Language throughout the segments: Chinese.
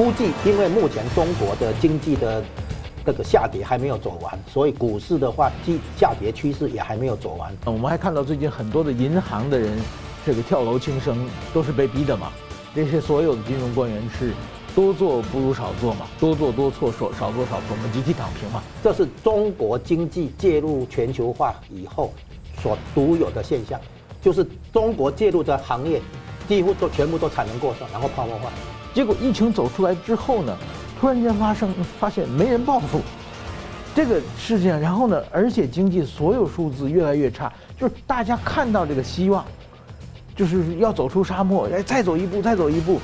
估计因为目前中国的经济的这个下跌还没有走完，所以股市的话，即下跌趋势也还没有走完。我们还看到最近很多的银行的人，这个跳楼轻生，都是被逼的嘛。这些所有的金融官员是多做不如少做嘛，多做多错，少少做少错，我们集体躺平嘛。这是中国经济介入全球化以后所独有的现象。就是中国介入的行业，几乎都全部都产能过剩，然后泡沫化。结果疫情走出来之后呢，突然间发生发现没人报复这个事件，然后呢，而且经济所有数字越来越差，就是大家看到这个希望，就是要走出沙漠，哎，再走一步，再走一步，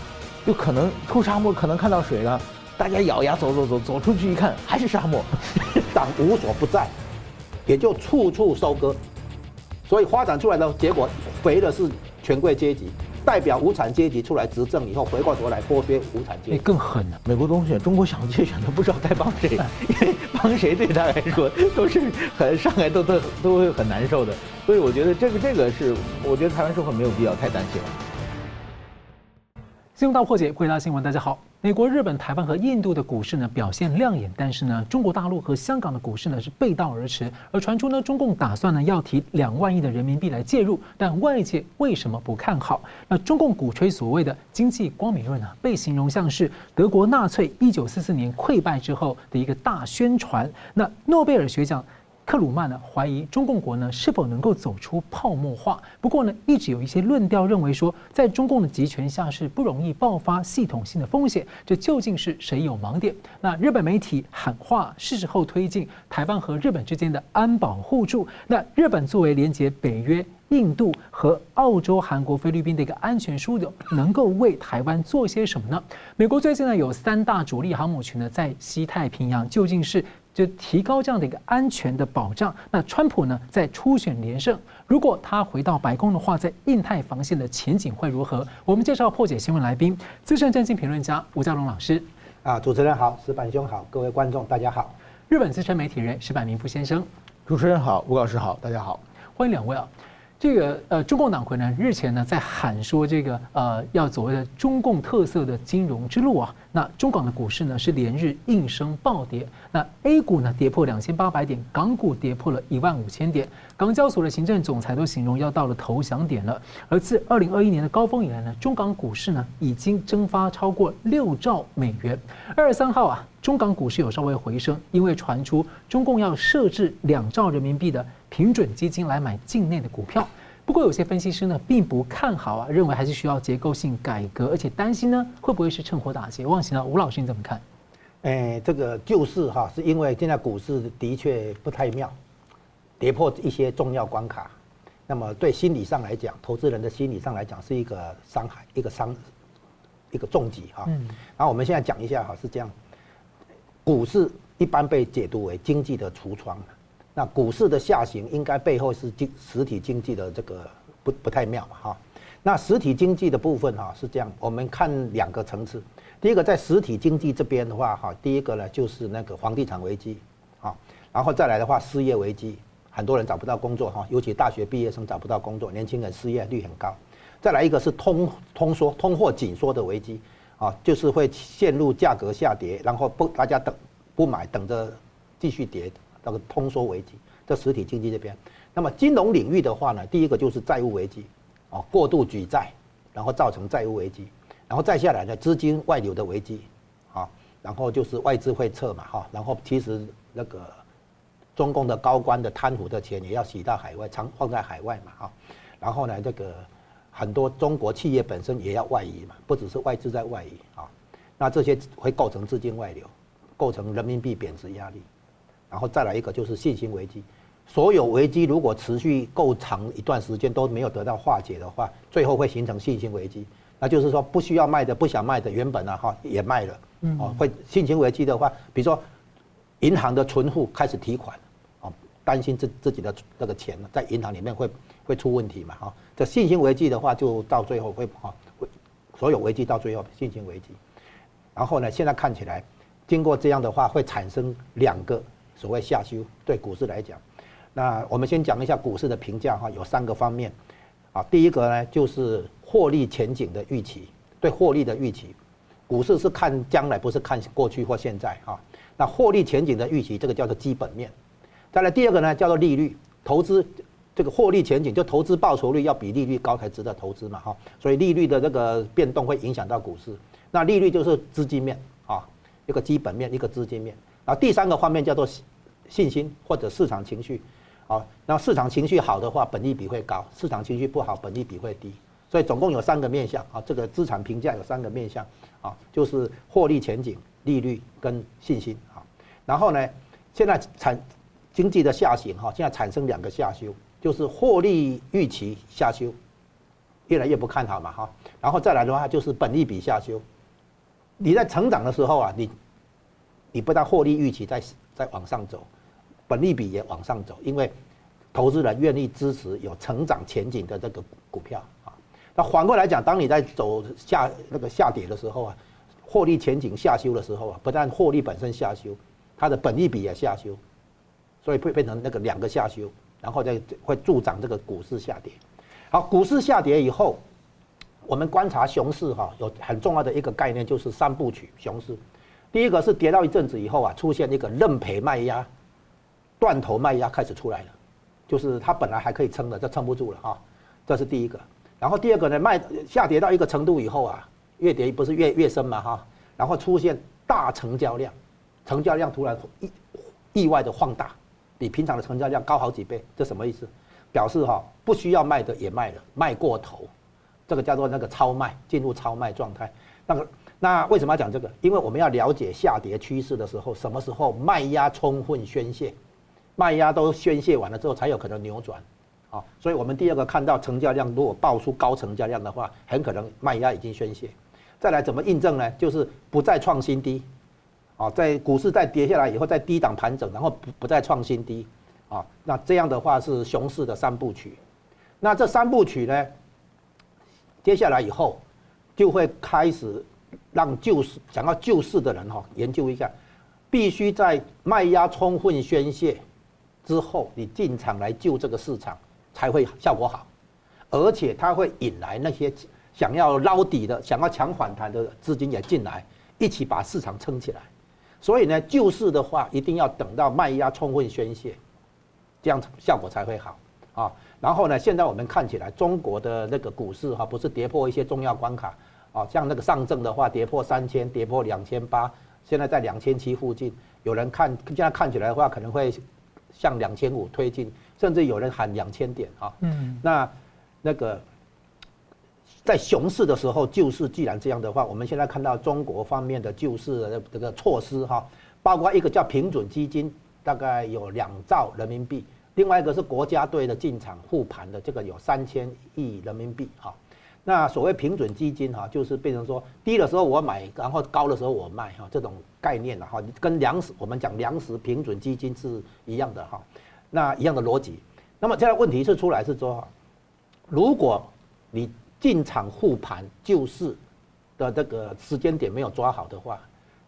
就可能出沙漠，可能看到水了。大家咬牙走走走，走出去一看还是沙漠，党无所不在，也就处处收割。所以发展出来的结果，肥的是权贵阶级，代表无产阶级出来执政以后，回过头来剥削无产阶级。那更狠了。美国总统选，中国想借选都不知道该帮谁，因为帮谁对他来说都是很上来都都都会很难受的。所以我觉得这个这个是，我觉得台湾社会没有必要太担心了。新闻大破解，回答新闻，大家好。美国、日本、台湾和印度的股市呢表现亮眼，但是呢，中国大陆和香港的股市呢是背道而驰。而传出呢，中共打算呢要提两万亿的人民币来介入，但外界为什么不看好？那中共鼓吹所谓的经济光明论呢，被形容像是德国纳粹一九四四年溃败之后的一个大宣传。那诺贝尔学奖。克鲁曼呢怀疑中共国呢是否能够走出泡沫化？不过呢，一直有一些论调认为说，在中共的集权下是不容易爆发系统性的风险。这究竟是谁有盲点？那日本媒体喊话是时候推进台湾和日本之间的安保互助。那日本作为连接北约、印度和澳洲、韩国、菲律宾的一个安全枢纽，能够为台湾做些什么呢？美国最近呢有三大主力航母群呢在西太平洋，究竟是？就提高这样的一个安全的保障。那川普呢，在初选连胜，如果他回到白宫的话，在印太防线的前景会如何？我们介绍破解新闻来宾，资深政经评论家吴家龙老师。啊，主持人好，石板兄好，各位观众大家好。日本资深媒体人石板明夫先生。主持人好，吴老师好，大家好，欢迎两位啊。这个呃，中共党魁呢日前呢在喊说这个呃要走的中共特色的金融之路啊，那中港的股市呢是连日应声暴跌，那 A 股呢跌破两千八百点，港股跌破了一万五千点，港交所的行政总裁都形容要到了投降点了。而自二零二一年的高峰以来呢，中港股市呢已经蒸发超过六兆美元。二十三号啊，中港股市有稍微回升，因为传出中共要设置两兆人民币的。平准基金来买境内的股票，不过有些分析师呢并不看好啊，认为还是需要结构性改革，而且担心呢会不会是趁火打劫？忘形了，吴老师你怎么看？哎，这个就是哈，是因为现在股市的确不太妙，跌破一些重要关卡，那么对心理上来讲，投资人的心理上来讲是一个伤害，一个伤，一个重击哈。嗯。然后我们现在讲一下哈，是这样，股市一般被解读为经济的橱窗。那股市的下行应该背后是经实体经济的这个不不太妙哈。那实体经济的部分哈是这样，我们看两个层次。第一个在实体经济这边的话哈，第一个呢就是那个房地产危机啊，然后再来的话失业危机，很多人找不到工作哈，尤其大学毕业生找不到工作，年轻人失业率很高。再来一个是通通缩通货紧缩的危机啊，就是会陷入价格下跌，然后不大家等不买，等着继续跌。那个通缩危机，在实体经济这边，那么金融领域的话呢，第一个就是债务危机，啊，过度举债，然后造成债务危机，然后再下来呢，资金外流的危机，啊，然后就是外资会撤嘛，哈，然后其实那个中共的高官的贪腐的钱也要洗到海外，藏放在海外嘛，哈，然后呢，这个很多中国企业本身也要外移嘛，不只是外资在外移啊，那这些会构成资金外流，构成人民币贬值压力。然后再来一个就是信心危机，所有危机如果持续够长一段时间都没有得到化解的话，最后会形成信心危机。那就是说不需要卖的、不想卖的，原本呢哈也卖了，哦，会信心危机的话，比如说银行的存户开始提款，哦，担心自自己的那个钱在银行里面会会出问题嘛哈。这信心危机的话，就到最后会哈会所有危机到最后信心危机。然后呢，现在看起来经过这样的话，会产生两个。所谓下修对股市来讲，那我们先讲一下股市的评价哈，有三个方面，啊，第一个呢就是获利前景的预期，对获利的预期，股市是看将来，不是看过去或现在哈。那获利前景的预期，这个叫做基本面。再来第二个呢，叫做利率，投资这个获利前景，就投资报酬率要比利率高才值得投资嘛哈。所以利率的这个变动会影响到股市。那利率就是资金面啊，一个基本面，一个资金面。然后第三个方面叫做信心或者市场情绪，啊，那市场情绪好的话，本益比会高；市场情绪不好，本益比会低。所以总共有三个面向啊，这个资产评价有三个面向啊，就是获利前景、利率跟信心啊。然后呢，现在产经济的下行哈，现在产生两个下修，就是获利预期下修，越来越不看好嘛哈。然后再来的话就是本益比下修。你在成长的时候啊，你你不但获利预期在在往上走，本利比也往上走，因为投资人愿意支持有成长前景的这个股票啊。那反过来讲，当你在走下那个下跌的时候啊，获利前景下修的时候啊，不但获利本身下修，它的本利比也下修，所以会变成那个两个下修，然后再会助长这个股市下跌。好，股市下跌以后，我们观察熊市哈，有很重要的一个概念就是三部曲熊市。第一个是跌到一阵子以后啊，出现一个认赔卖压、断头卖压开始出来了，就是它本来还可以撑的，这撑不住了啊，这是第一个。然后第二个呢，卖下跌到一个程度以后啊，越跌不是越越深嘛哈，然后出现大成交量，成交量突然意意外的放大，比平常的成交量高好几倍，这什么意思？表示哈不需要卖的也卖了，卖过头，这个叫做那个超卖，进入超卖状态。那个那为什么要讲这个？因为我们要了解下跌趋势的时候，什么时候卖压充分宣泄，卖压都宣泄完了之后，才有可能扭转。啊，所以我们第二个看到成交量如果爆出高成交量的话，很可能卖压已经宣泄。再来怎么印证呢？就是不再创新低，啊，在股市再跌下来以后，再低档盘整，然后不不再创新低，啊，那这样的话是熊市的三部曲。那这三部曲呢，接下来以后就会开始让救市想要救市的人哈研究一下，必须在卖压充分宣泄之后，你进场来救这个市场。才会效果好，而且它会引来那些想要捞底的、想要抢反弹的资金也进来，一起把市场撑起来。所以呢，救市的话，一定要等到卖压充分宣泄，这样效果才会好啊。然后呢，现在我们看起来，中国的那个股市哈，不是跌破一些重要关卡啊，像那个上证的话，跌破三千，跌破两千八，现在在两千七附近。有人看现在看起来的话，可能会向两千五推进。甚至有人喊两千点啊，嗯，那那个在熊市的时候救市，既然这样的话，我们现在看到中国方面的救市的这个措施哈，包括一个叫平准基金，大概有两兆人民币，另外一个是国家队的进场护盘的，这个有三千亿人民币哈。那所谓平准基金哈，就是变成说低的时候我买，然后高的时候我卖哈，这种概念的哈，跟粮食我们讲粮食平准基金是一样的哈。那一样的逻辑，那么现在问题是出来是说，如果你进场护盘救市的这个时间点没有抓好的话，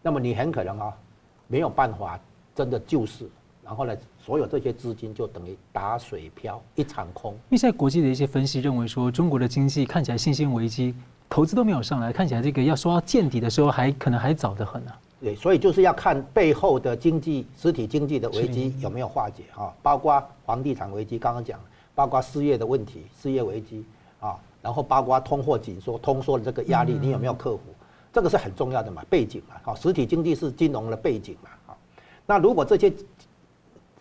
那么你很可能啊没有办法真的救市，然后呢，所有这些资金就等于打水漂一场空。因为现在国际的一些分析认为说，中国的经济看起来信心危机，投资都没有上来，看起来这个要说要见底的时候还可能还早得很呢。对，所以就是要看背后的经济实体经济的危机有没有化解啊，包括房地产危机，刚刚讲，包括失业的问题，失业危机啊，然后包括通货紧缩，通缩的这个压力你有没有克服？这个是很重要的嘛，背景嘛，好，实体经济是金融的背景嘛，好，那如果这些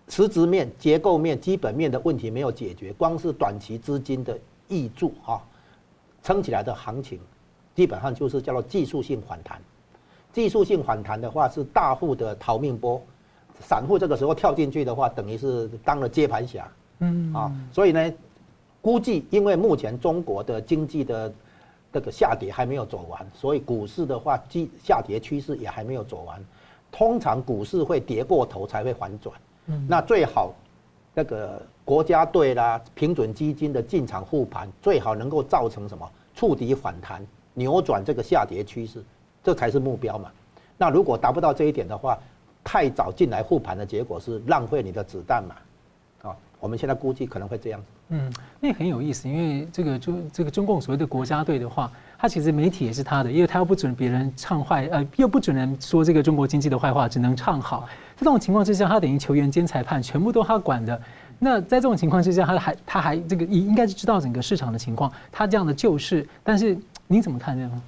实质面、结构面、基本面的问题没有解决，光是短期资金的挹注啊，撑起来的行情，基本上就是叫做技术性反弹。技术性反弹的话是大户的逃命波，散户这个时候跳进去的话，等于是当了接盘侠，嗯。啊，所以呢，估计因为目前中国的经济的这个下跌还没有走完，所以股市的话，基下跌趋势也还没有走完，通常股市会跌过头才会反转，嗯，那最好那个国家队啦、平准基金的进场护盘，最好能够造成什么触底反弹，扭转这个下跌趋势。这才是目标嘛。那如果达不到这一点的话，太早进来护盘的结果是浪费你的子弹嘛。我们现在估计可能会这样子。嗯，那很有意思，因为这个中这个中共所谓的国家队的话，他其实媒体也是他的，因为他又不准别人唱坏，呃，又不准人说这个中国经济的坏话，只能唱好。在这种情况之下，他等于球员兼裁判，全部都他管的。那在这种情况之下，他还他还这个应应该是知道整个市场的情况，他这样的救市，但是你怎么看这样？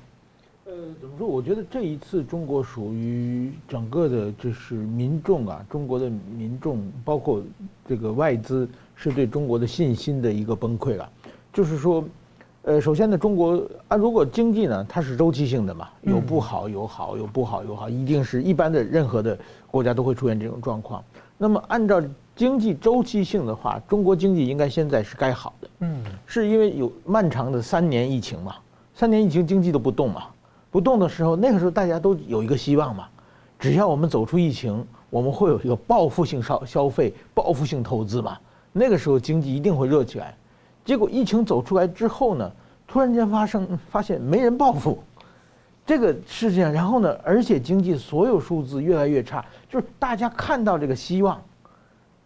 呃，怎么说？我觉得这一次中国属于整个的，就是民众啊，中国的民众，包括这个外资，是对中国的信心的一个崩溃了。就是说，呃，首先呢，中国啊，如果经济呢，它是周期性的嘛，有不好有好，有不好有好，一定是一般的任何的国家都会出现这种状况。那么按照经济周期性的话，中国经济应该现在是该好的。嗯，是因为有漫长的三年疫情嘛，三年疫情经济都不动嘛。不动的时候，那个时候大家都有一个希望嘛，只要我们走出疫情，我们会有一个报复性消消费、报复性投资嘛。那个时候经济一定会热起来。结果疫情走出来之后呢，突然间发生发现没人报复，这个事情，然后呢，而且经济所有数字越来越差，就是大家看到这个希望，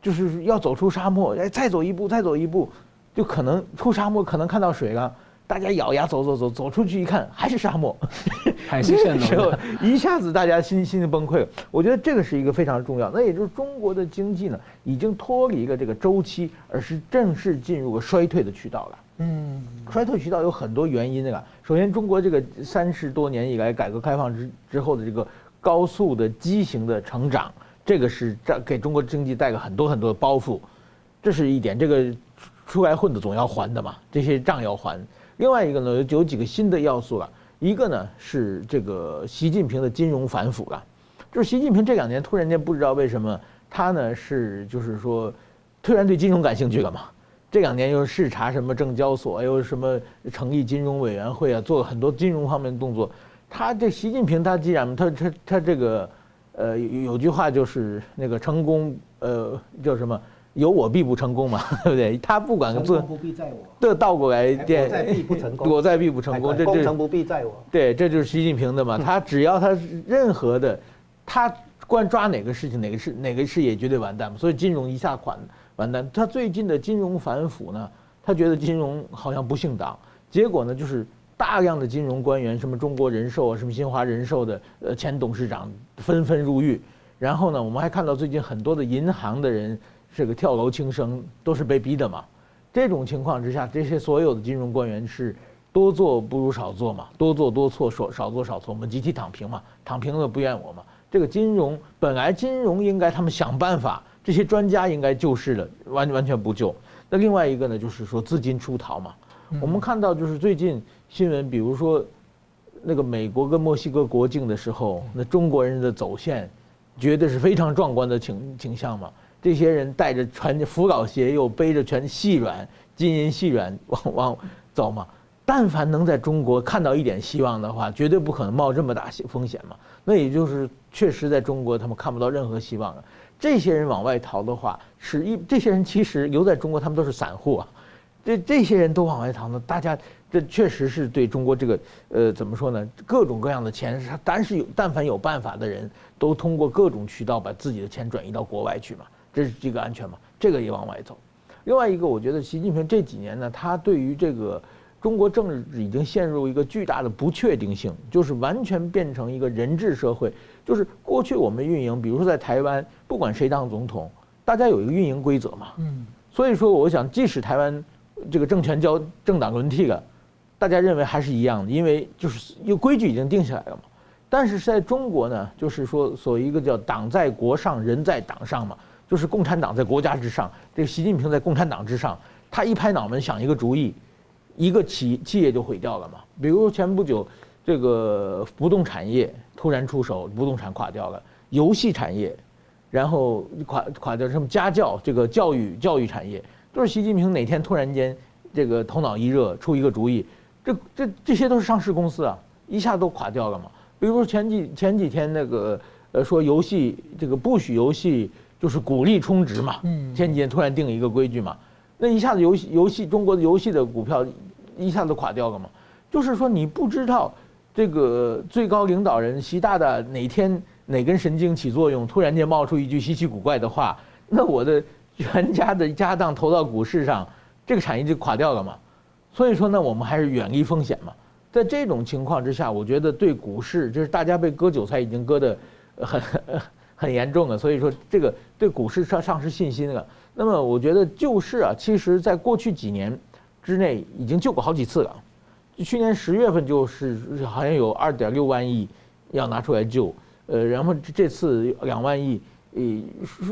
就是要走出沙漠，哎，再走一步，再走一步，就可能出沙漠，可能看到水了。大家咬牙走走走走出去一看，还是沙漠，还是蜃楼。时候一下子大家心心就崩溃了。我觉得这个是一个非常重要。那也就是中国的经济呢，已经脱离了这个周期，而是正式进入了衰退的渠道了。嗯，衰退渠道有很多原因的。首先，中国这个三十多年以来改革开放之之后的这个高速的畸形的成长，这个是这给中国经济带了很多很多的包袱，这是一点。这个出来混的总要还的嘛，这些账要还。另外一个呢，有有几个新的要素了。一个呢是这个习近平的金融反腐了，就是习近平这两年突然间不知道为什么他呢是就是说突然对金融感兴趣了嘛。这两年又视察什么证交所，又什么成立金融委员会啊，做了很多金融方面的动作。他这习近平他既然他他他这个呃有句话就是那个成功呃叫什么？有我必不成功嘛，对不对？他不管做，成功不必在我。这倒过来，我在必不成功。躲在必不成功，这功成不必在我。对，这就是习近平的嘛。他只要他任何的，他关抓哪个事情，哪个事哪个事业绝对完蛋嘛。所以金融一下款完蛋。他最近的金融反腐呢，他觉得金融好像不姓党，结果呢就是大量的金融官员，什么中国人寿啊，什么新华人寿的呃前董事长纷纷入狱。然后呢，我们还看到最近很多的银行的人。这个跳楼轻生都是被逼的嘛，这种情况之下，这些所有的金融官员是多做不如少做嘛，多做多错，少少做少错，我们集体躺平嘛，躺平了不怨我嘛。这个金融本来金融应该他们想办法，这些专家应该救市的，完完全不救。那另外一个呢，就是说资金出逃嘛，我们看到就是最近新闻，比如说那个美国跟墨西哥国境的时候，那中国人的走线，绝对是非常壮观的景景象嘛。这些人带着全扶老携幼，背着全细软金银细软往往走嘛。但凡能在中国看到一点希望的话，绝对不可能冒这么大风险嘛。那也就是确实在中国他们看不到任何希望了。这些人往外逃的话，是一这些人其实留在中国，他们都是散户啊。这这些人都往外逃呢，大家这确实是对中国这个呃怎么说呢？各种各样的钱，他但是有但凡有办法的人都通过各种渠道把自己的钱转移到国外去嘛。这是这个安全嘛？这个也往外走。另外一个，我觉得习近平这几年呢，他对于这个中国政治已经陷入一个巨大的不确定性，就是完全变成一个人治社会。就是过去我们运营，比如说在台湾，不管谁当总统，大家有一个运营规则嘛。嗯。所以说，我想，即使台湾这个政权交政党轮替了，大家认为还是一样的，因为就是有规矩已经定下来了嘛。但是在中国呢，就是说，所谓一个叫“党在国上，人在党上”嘛。就是共产党在国家之上，这个习近平在共产党之上，他一拍脑门想一个主意，一个企企业就毁掉了嘛。比如前不久，这个不动产业突然出手，不动产垮掉了；游戏产业，然后垮垮掉，什么家教这个教育教育产业，都是习近平哪天突然间这个头脑一热出一个主意，这这这些都是上市公司啊，一下都垮掉了嘛。比如前几前几天那个呃说游戏这个不许游戏。就是鼓励充值嘛，前几天突然定了一个规矩嘛，那一下子游戏游戏中国的游戏的股票一下子垮掉了嘛。就是说你不知道这个最高领导人习大大哪天哪根神经起作用，突然间冒出一句稀奇古怪的话，那我的全家的家当投到股市上，这个产业就垮掉了嘛。所以说呢，我们还是远离风险嘛。在这种情况之下，我觉得对股市就是大家被割韭菜已经割得很很严重的，所以说这个对股市上丧失信心了。那么我觉得救市啊，其实在过去几年之内已经救过好几次了。去年十月份就是好像有二点六万亿要拿出来救，呃，然后这次两万亿，呃，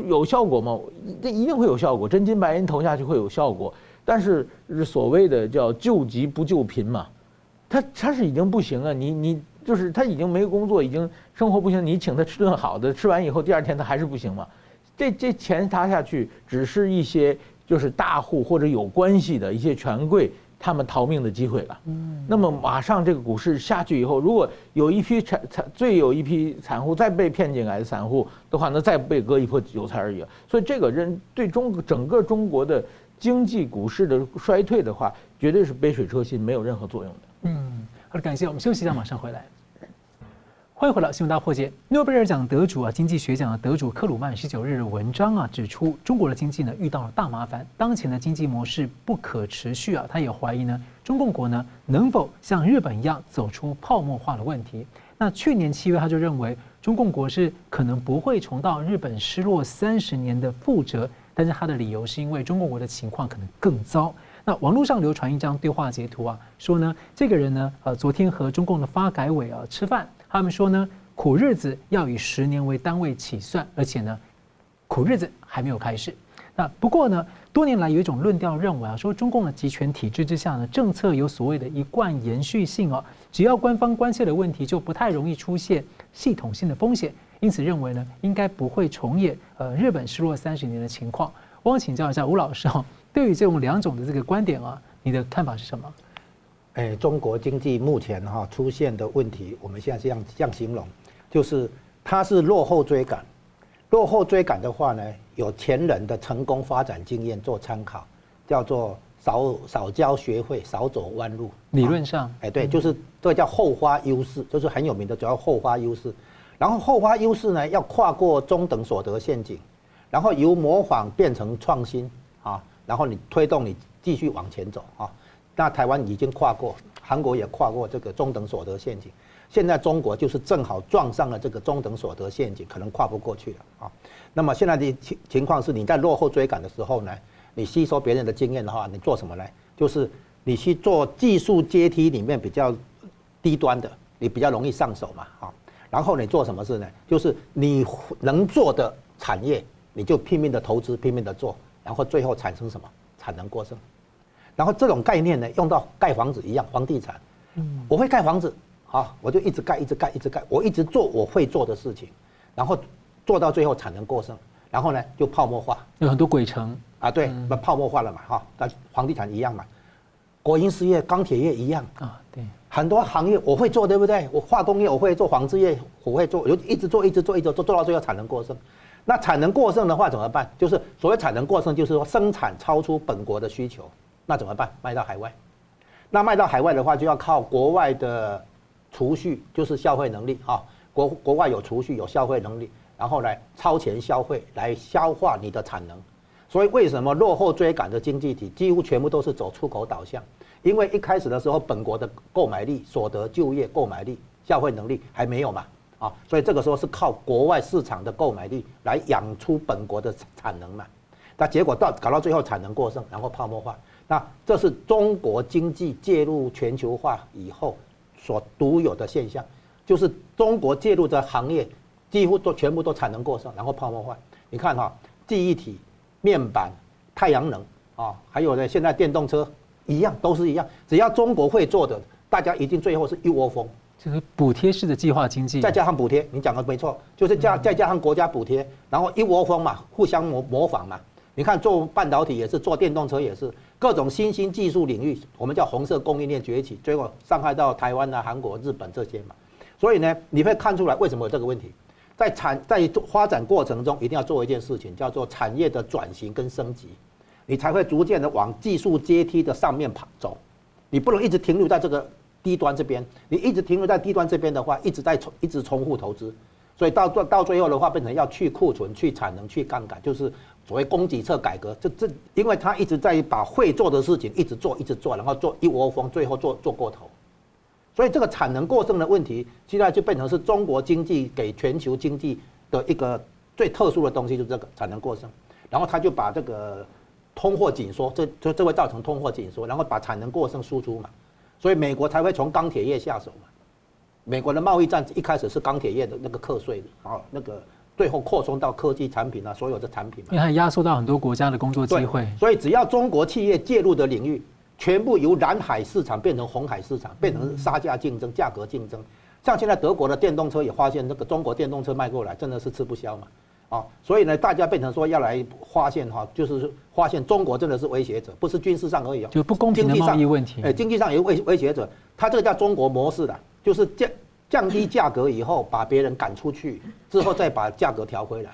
有效果吗？这一定会有效果，真金白银投下去会有效果。但是所谓的叫救急不救贫嘛。它它是已经不行了，你你就是他已经没工作，已经生活不行，你请他吃顿好的，吃完以后第二天他还是不行嘛？这这钱砸下去，只是一些就是大户或者有关系的一些权贵他们逃命的机会了。嗯。那么马上这个股市下去以后，如果有一批产产最有一批散户再被骗进来的散户的话，那再被割一波韭菜而已。所以这个人对中整个中国的经济股市的衰退的话，绝对是杯水车薪，没有任何作用的。嗯，好的，感谢。我们休息一下，马上回来。欢迎回来，新闻大破解。诺贝尔奖得主啊，经济学奖的得主克鲁曼十九日的文章啊，指出中国的经济呢遇到了大麻烦，当前的经济模式不可持续啊。他也怀疑呢，中共国呢能否像日本一样走出泡沫化的问题。那去年七月，他就认为中共国是可能不会重蹈日本失落三十年的覆辙，但是他的理由是因为中共国的情况可能更糟。那网络上流传一张对话截图啊，说呢，这个人呢，呃，昨天和中共的发改委啊吃饭，他们说呢，苦日子要以十年为单位起算，而且呢，苦日子还没有开始。那不过呢，多年来有一种论调认为啊，说中共的集权体制之下呢，政策有所谓的一贯延续性啊，只要官方关切的问题，就不太容易出现系统性的风险，因此认为呢，应该不会重演呃日本失落三十年的情况。我想请教一下吴老师哈。对于这种两种的这个观点啊，你的看法是什么？哎，中国经济目前哈出现的问题，我们现在这样这样形容，就是它是落后追赶。落后追赶的话呢，有前人的成功发展经验做参考，叫做少少交学费，少走弯路。理论上，哎，对，就是这个叫后发优势，就是很有名的，主要后发优势。然后后发优势呢，要跨过中等所得陷阱，然后由模仿变成创新啊。然后你推动你继续往前走啊，那台湾已经跨过，韩国也跨过这个中等所得陷阱，现在中国就是正好撞上了这个中等所得陷阱，可能跨不过去了啊。那么现在的情情况是，你在落后追赶的时候呢，你吸收别人的经验的话，你做什么呢？就是你去做技术阶梯里面比较低端的，你比较容易上手嘛啊。然后你做什么事呢？就是你能做的产业，你就拼命的投资，拼命的做。然后最后产生什么？产能过剩，然后这种概念呢，用到盖房子一样，房地产，嗯，我会盖房子，好，我就一直盖，一直盖，一直盖，我一直做我会做的事情，然后做到最后产能过剩，然后呢就泡沫化，有很多鬼城。啊，对，那泡沫化了嘛，哈，那房地产一样嘛，国营事业、钢铁业一样。啊，对，很多行业我会做，对不对？我化工业我会做，纺织业我会做，我就一直做，一直做，一直做，做到最后产能过剩。那产能过剩的话怎么办？就是所谓产能过剩，就是说生产超出本国的需求，那怎么办？卖到海外。那卖到海外的话，就要靠国外的储蓄，就是消费能力啊。国国外有储蓄，有消费能力，然后来超前消费来消化你的产能。所以为什么落后追赶的经济体几乎全部都是走出口导向？因为一开始的时候，本国的购买力、所得、就业、购买力、消费能力还没有嘛。啊，所以这个时候是靠国外市场的购买力来养出本国的产能嘛，那结果到搞到最后产能过剩，然后泡沫化，那这是中国经济介入全球化以后所独有的现象，就是中国介入的行业几乎都全部都产能过剩，然后泡沫化。你看哈，记忆体、面板、太阳能啊，还有呢，现在电动车一样都是一样，只要中国会做的，大家一定最后是一窝蜂。就是补贴式的计划经济，再加上补贴，你讲的没错，就是加再加上国家补贴，然后一窝蜂嘛，互相模模仿嘛。你看做半导体也是，做电动车也是，各种新兴技术领域，我们叫红色供应链崛起，结果伤害到台湾啊、韩国、日本这些嘛。所以呢，你会看出来为什么有这个问题，在产在发展过程中，一定要做一件事情，叫做产业的转型跟升级，你才会逐渐的往技术阶梯的上面跑走，你不能一直停留在这个。低端这边，你一直停留在低端这边的话，一直在重一直重复投资，所以到到到最后的话，变成要去库存、去产能、去杠杆，就是所谓供给侧改革。这这，因为他一直在把会做的事情一直做、一直做，然后做一窝蜂，最后做做过头。所以这个产能过剩的问题，现在就变成是中国经济给全球经济的一个最特殊的东西，就是这个产能过剩。然后他就把这个通货紧缩，这这这会造成通货紧缩，然后把产能过剩输出嘛。所以美国才会从钢铁业下手嘛。美国的贸易战一开始是钢铁业的那个课税的，然后那个最后扩充到科技产品啊，所有的产品嘛。因为它压缩到很多国家的工作机会。所以只要中国企业介入的领域，全部由蓝海市场变成红海市场，变成杀价竞争、价格竞争。像现在德国的电动车也发现，那个中国电动车卖过来真的是吃不消嘛。啊，所以呢，大家变成说要来发现哈，就是发现中国真的是威胁者，不是军事上而已，就不公平的贸易问题。哎，经济上也威威胁者，他这个叫中国模式的。就是降降低价格以后，把别人赶出去，之后再把价格调回来，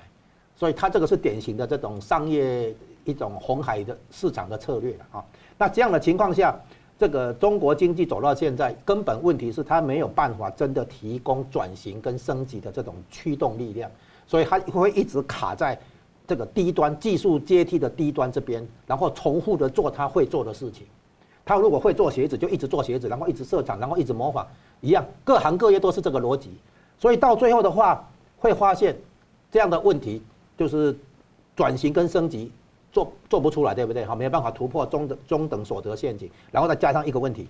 所以他这个是典型的这种商业一种红海的市场的策略了啊。那这样的情况下，这个中国经济走到现在，根本问题是它没有办法真的提供转型跟升级的这种驱动力量，所以它会一直卡在这个低端技术阶梯的低端这边，然后重复的做它会做的事情。他如果会做鞋子，就一直做鞋子，然后一直设厂，然后一直模仿，一样，各行各业都是这个逻辑。所以到最后的话，会发现这样的问题，就是转型跟升级做做不出来，对不对？好，没有办法突破中等中等所得陷阱，然后再加上一个问题，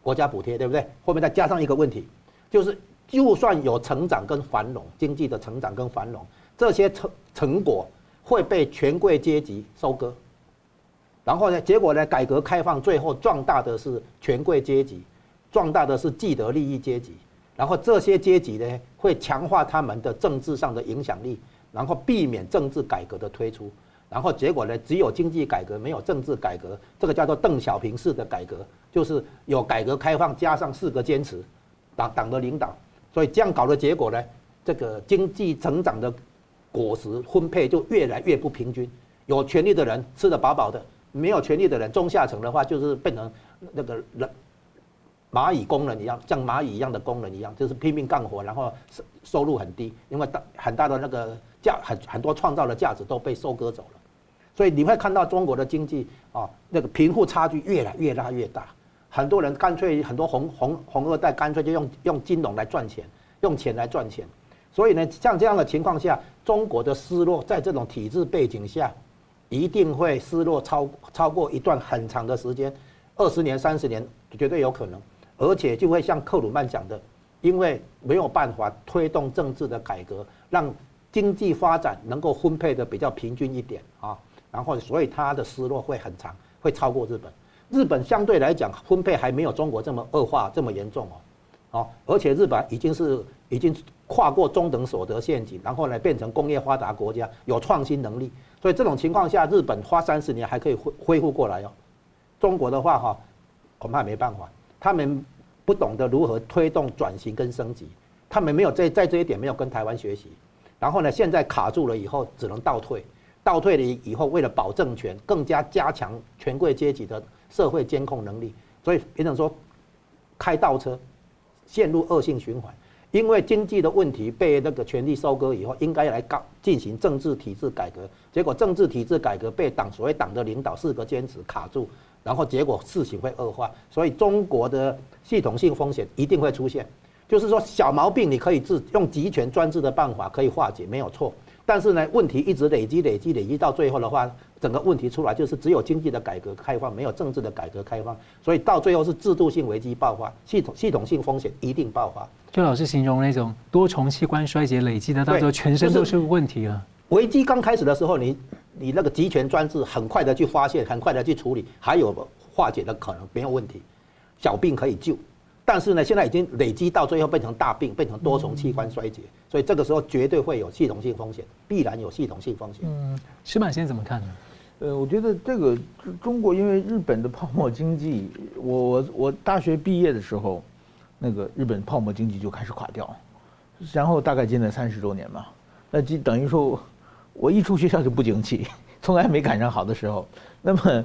国家补贴，对不对？后面再加上一个问题，就是就算有成长跟繁荣，经济的成长跟繁荣，这些成成果会被权贵阶级收割。然后呢，结果呢，改革开放最后壮大的是权贵阶级，壮大的是既得利益阶级。然后这些阶级呢，会强化他们的政治上的影响力，然后避免政治改革的推出。然后结果呢，只有经济改革，没有政治改革。这个叫做邓小平式的改革，就是有改革开放加上四个坚持，党党的领导。所以这样搞的结果呢，这个经济成长的果实分配就越来越不平均。有权力的人吃得饱饱的。没有权力的人，中下层的话就是变成那个人蚂蚁工人一样，像蚂蚁一样的工人一样，就是拼命干活，然后收收入很低，因为大很大的那个价很很多创造的价值都被收割走了，所以你会看到中国的经济啊，那个贫富差距越来越拉越大，很多人干脆很多红红红二代干脆就用用金融来赚钱，用钱来赚钱，所以呢，像这样的情况下，中国的失落在这种体制背景下。一定会失落超超过一段很长的时间，二十年、三十年绝对有可能，而且就会像克鲁曼讲的，因为没有办法推动政治的改革，让经济发展能够分配的比较平均一点啊，然后所以它的失落会很长，会超过日本。日本相对来讲分配还没有中国这么恶化这么严重哦，啊，而且日本已经是已经跨过中等所得陷阱，然后呢变成工业发达国家，有创新能力。所以这种情况下，日本花三十年还可以恢恢复过来哦。中国的话哈，恐怕没办法，他们不懂得如何推动转型跟升级，他们没有在在这一点没有跟台湾学习。然后呢，现在卡住了以后，只能倒退，倒退了以后，为了保政权，更加加强权贵阶级的社会监控能力，所以变成说开倒车，陷入恶性循环。因为经济的问题被那个权力收割以后，应该来搞进行政治体制改革，结果政治体制改革被党所谓党的领导四个坚持卡住，然后结果事情会恶化，所以中国的系统性风险一定会出现。就是说小毛病你可以治，用集权专制的办法可以化解，没有错。但是呢，问题一直累积、累积、累积到最后的话，整个问题出来就是只有经济的改革开放，没有政治的改革开放，所以到最后是制度性危机爆发，系统系统性风险一定爆发。就老师形容那种多重器官衰竭累积的，到时候全身都是问题了。危机刚开始的时候，你你那个集权专制很快的去发现，很快的去处理，还有化解的可能，没有问题，小病可以救。但是呢，现在已经累积到最后变成大病，变成多重器官衰竭，所以这个时候绝对会有系统性风险，必然有系统性风险。嗯，矢板先生怎么看呢？呃，我觉得这个中国因为日本的泡沫经济，我我我大学毕业的时候，那个日本泡沫经济就开始垮掉，然后大概近了三十多年嘛，那就等于说，我一出学校就不景气，从来没赶上好的时候，那么。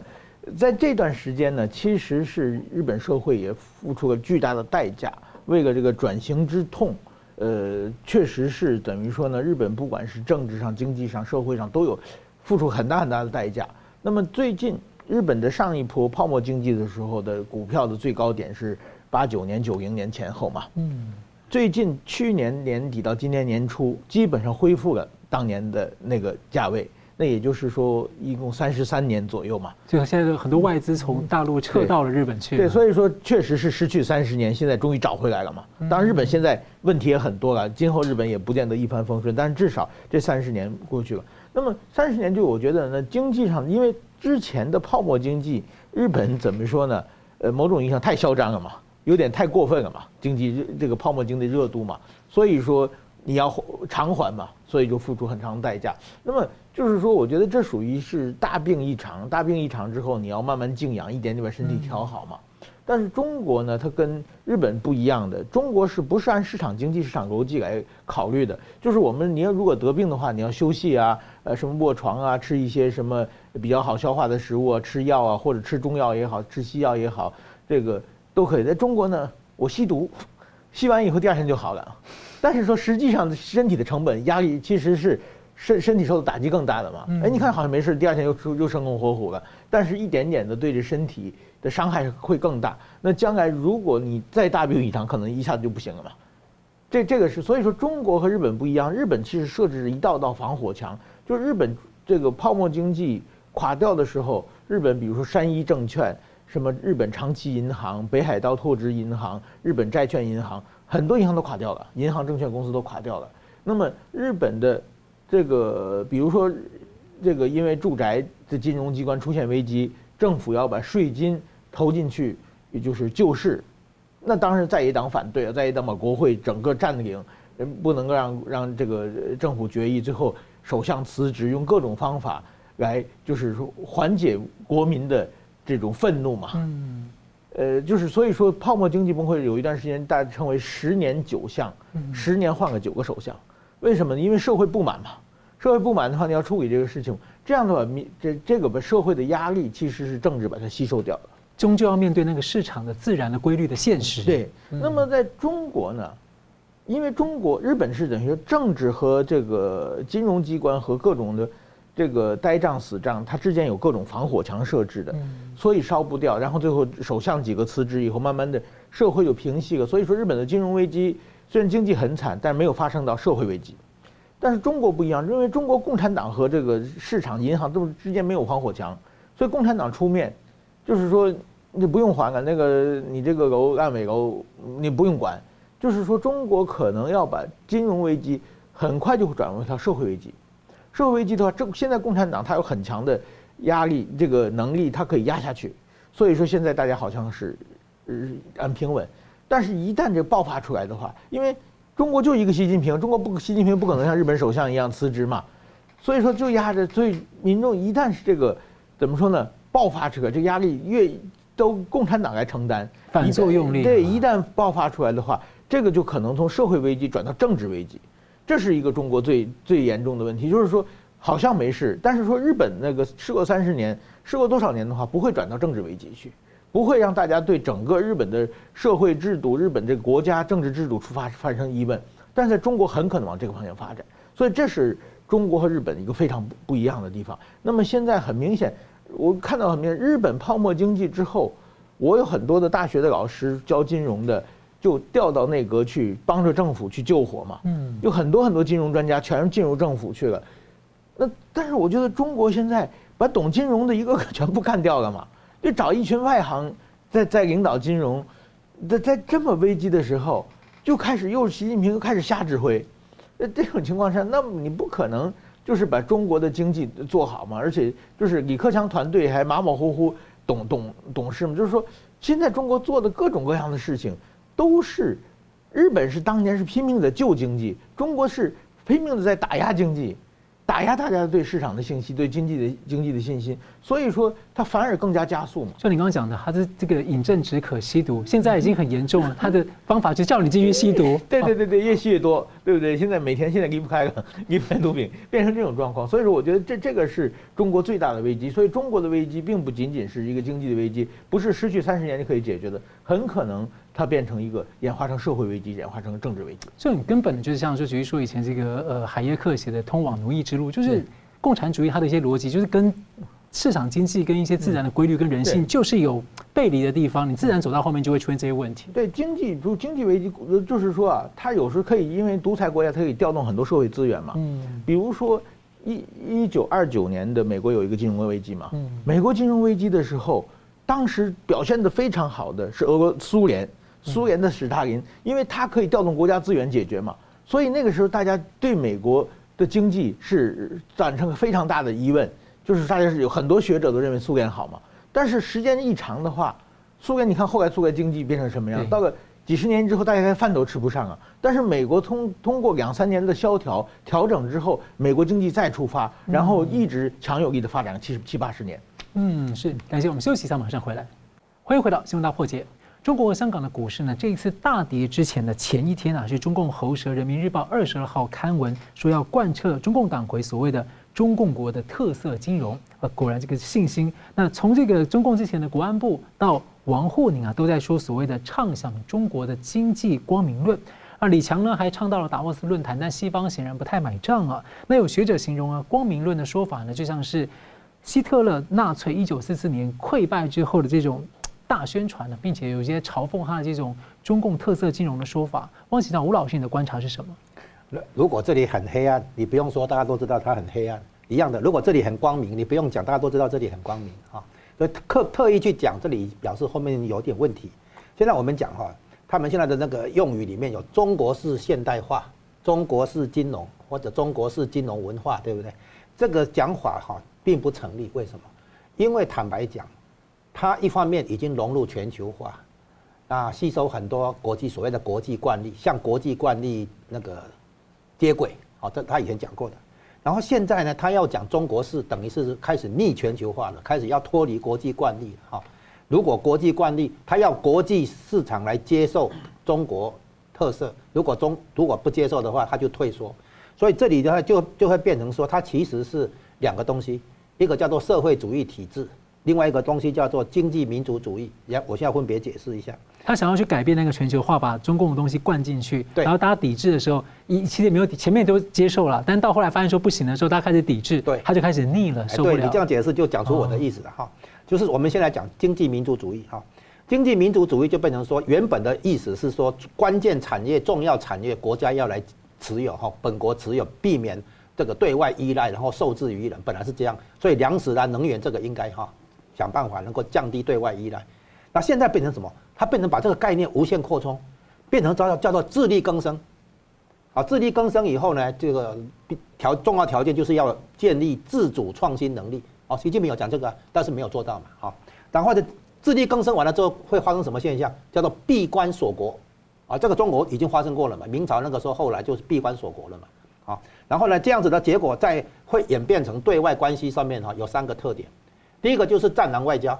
在这段时间呢，其实是日本社会也付出了巨大的代价，为了这个转型之痛，呃，确实是等于说呢，日本不管是政治上、经济上、社会上都有付出很大很大的代价。那么最近日本的上一波泡沫经济的时候的股票的最高点是八九年、九零年前后嘛。嗯。最近去年年底到今年年初，基本上恢复了当年的那个价位。那也就是说，一共三十三年左右嘛。就现在很多外资从大陆撤到了日本去。对，所以说确实是失去三十年，现在终于找回来了嘛。当然，日本现在问题也很多了，今后日本也不见得一帆风顺，但是至少这三十年过去了。那么三十年，就我觉得呢，经济上，因为之前的泡沫经济，日本怎么说呢？呃，某种意义上太嚣张了嘛，有点太过分了嘛，经济这个泡沫经济热度嘛，所以说你要偿还嘛，所以就付出很长的代价。那么。就是说，我觉得这属于是大病一场，大病一场之后，你要慢慢静养，一点点把身体调好嘛。但是中国呢，它跟日本不一样的，中国是不是按市场经济、市场逻辑来考虑的？就是我们，你要如果得病的话，你要休息啊，呃，什么卧床啊，吃一些什么比较好消化的食物啊，吃药啊，或者吃中药也好，吃西药也好，这个都可以。在中国呢，我吸毒，吸完以后第二天就好了。但是说实际上身体的成本压力其实是。身身体受的打击更大的嘛？哎，你看好像没事，第二天又出又生龙活虎了，但是一点点的对着身体的伤害会更大。那将来如果你再大病一场，可能一下子就不行了嘛。这这个是所以说中国和日本不一样，日本其实设置了一道道防火墙，就是日本这个泡沫经济垮掉的时候，日本比如说山一证券、什么日本长崎银行、北海道拓殖银行、日本债券银行，很多银行都垮掉了，银行证券公司都垮掉了。那么日本的。这个比如说，这个因为住宅的金融机关出现危机，政府要把税金投进去，也就是救市，那当然在野党反对啊，在野党把国会整个占领，人不能够让让这个政府决议，最后首相辞职，用各种方法来就是说缓解国民的这种愤怒嘛。嗯。呃，就是所以说泡沫经济崩溃有一段时间，大家称为十年九相，十年换个九个首相。为什么呢？因为社会不满嘛，社会不满的话，你要处理这个事情，这样的话，面这这个把社会的压力其实是政治把它吸收掉了，终究要面对那个市场的自然的规律的现实。对，那么在中国呢，因为中国日本是等于说政治和这个金融机关和各种的这个呆账死账，它之间有各种防火墙设置的，所以烧不掉。然后最后首相几个辞职以后，慢慢的社会就平息了。所以说日本的金融危机。虽然经济很惨，但是没有发生到社会危机。但是中国不一样，因为中国共产党和这个市场银行都之间没有防火墙，所以共产党出面，就是说你不用还了，那个你这个楼烂尾楼你不用管。就是说中国可能要把金融危机很快就会转为它社会危机。社会危机的话，这现在共产党它有很强的压力，这个能力它可以压下去。所以说现在大家好像是呃很平稳。但是，一旦这爆发出来的话，因为中国就一个习近平，中国不，习近平不可能像日本首相一样辞职嘛，所以说就压着，所以民众一旦是这个怎么说呢？爆发出来，这压力越都共产党来承担反作用力。对，一旦爆发出来的话，这个就可能从社会危机转到政治危机，这是一个中国最最严重的问题。就是说，好像没事，但是说日本那个试过三十年，试过多少年的话，不会转到政治危机去。不会让大家对整个日本的社会制度、日本这个国家政治制度出发发生疑问，但在中国很可能往这个方向发展，所以这是中国和日本一个非常不不一样的地方。那么现在很明显，我看到很明显，日本泡沫经济之后，我有很多的大学的老师教金融的，就调到内阁去帮着政府去救火嘛。嗯，有很多很多金融专家全进入政府去了。那但是我觉得中国现在把懂金融的一个个全部干掉了嘛。就找一群外行在在领导金融，在在这么危机的时候，就开始又习近平又开始瞎指挥，那这种情况下，那么你不可能就是把中国的经济做好嘛？而且就是李克强团队还马马虎虎懂懂懂事嘛？就是说，现在中国做的各种各样的事情，都是日本是当年是拼命的救经济，中国是拼命的在打压经济。打压大家对市场的信息，对经济的经济的信心，所以说它反而更加加速嘛。就你刚刚讲的，它的这个饮鸩止渴吸毒，现在已经很严重了。它的方法就叫你继续吸毒。对对对对，越吸越多，对不对？现在每天现在离不开了，离不开毒品，变成这种状况。所以说，我觉得这这个是中国最大的危机。所以中国的危机并不仅仅是一个经济的危机，不是失去三十年就可以解决的，很可能它变成一个演化成社会危机，演化成政治危机。这很根本的就是像，就比如说以前这个呃海耶克写的《通往奴役之路》，就是共产主义它的一些逻辑，就是跟。市场经济跟一些自然的规律跟人性就是有背离的地方，你自然走到后面就会出现这些问题。对经济，就经济危机，就是说啊，它有时候可以因为独裁国家，它可以调动很多社会资源嘛。嗯。比如说一一九二九年的美国有一个金融危机嘛。嗯。美国金融危机的时候，当时表现的非常好的是俄国苏联，苏联的史大林，因为他可以调动国家资源解决嘛，所以那个时候大家对美国的经济是产生了非常大的疑问。就是大家是有很多学者都认为苏联好嘛，但是时间一长的话，苏联你看后来苏联经济变成什么样？到了几十年之后，大家连饭都吃不上啊。但是美国通通过两三年的萧条调整之后，美国经济再出发，然后一直强有力的发展了七十七八十年。嗯，是。感谢我们休息一下，马上回来。欢迎回到新闻大破解。中国和香港的股市呢，这一次大跌之前的前一天啊，是中共喉舌《人民日报》二十二号刊文说要贯彻中共党魁所谓的。中共国的特色金融，呃，果然这个信心。那从这个中共之前的国安部到王沪宁啊，都在说所谓的畅想中国的经济光明论。而李强呢，还唱到了达沃斯论坛，但西方显然不太买账啊。那有学者形容啊，光明论的说法呢，就像是希特勒纳粹一九四四年溃败之后的这种大宣传的，并且有一些嘲讽他的这种中共特色金融的说法。汪启长，吴老师，你的观察是什么？如果这里很黑暗，你不用说，大家都知道它很黑暗一样的。如果这里很光明，你不用讲，大家都知道这里很光明啊。所以特特意去讲这里，表示后面有点问题。现在我们讲哈，他们现在的那个用语里面有中国式现代化、中国式金融或者中国式金融文化，对不对？这个讲法哈并不成立。为什么？因为坦白讲，它一方面已经融入全球化，啊，吸收很多国际所谓的国际惯例，像国际惯例那个。接轨，好，这他以前讲过的。然后现在呢，他要讲中国是，等于是开始逆全球化了，开始要脱离国际惯例了。哈，如果国际惯例，他要国际市场来接受中国特色，如果中如果不接受的话，他就退缩。所以这里的话就就会变成说，它其实是两个东西，一个叫做社会主义体制。另外一个东西叫做经济民主主义，也我现在分别解释一下。他想要去改变那个全球化，把中共的东西灌进去，然后大家抵制的时候，一其实没有前面都接受了，但到后来发现说不行的时候，大家开始抵制，对，他就开始腻了，受不了。对，你这样解释就讲出我的意思了哈，就是我们先来讲经济民主主义哈，经济民主主义就变成说原本的意思是说关键产业、重要产业国家要来持有哈，本国持有，避免这个对外依赖，然后受制于人，本来是这样，所以粮食啊、能源这个应该哈。想办法能够降低对外依赖，那现在变成什么？它变成把这个概念无限扩充，变成叫叫做自力更生。啊，自力更生以后呢，这个条重要条件就是要建立自主创新能力。哦，习近平有讲这个，但是没有做到嘛。好，然后的自力更生完了之后会发生什么现象？叫做闭关锁国。啊，这个中国已经发生过了嘛？明朝那个时候后来就是闭关锁国了嘛。好，然后呢，这样子的结果在会演变成对外关系上面哈，有三个特点。第一个就是战狼外交，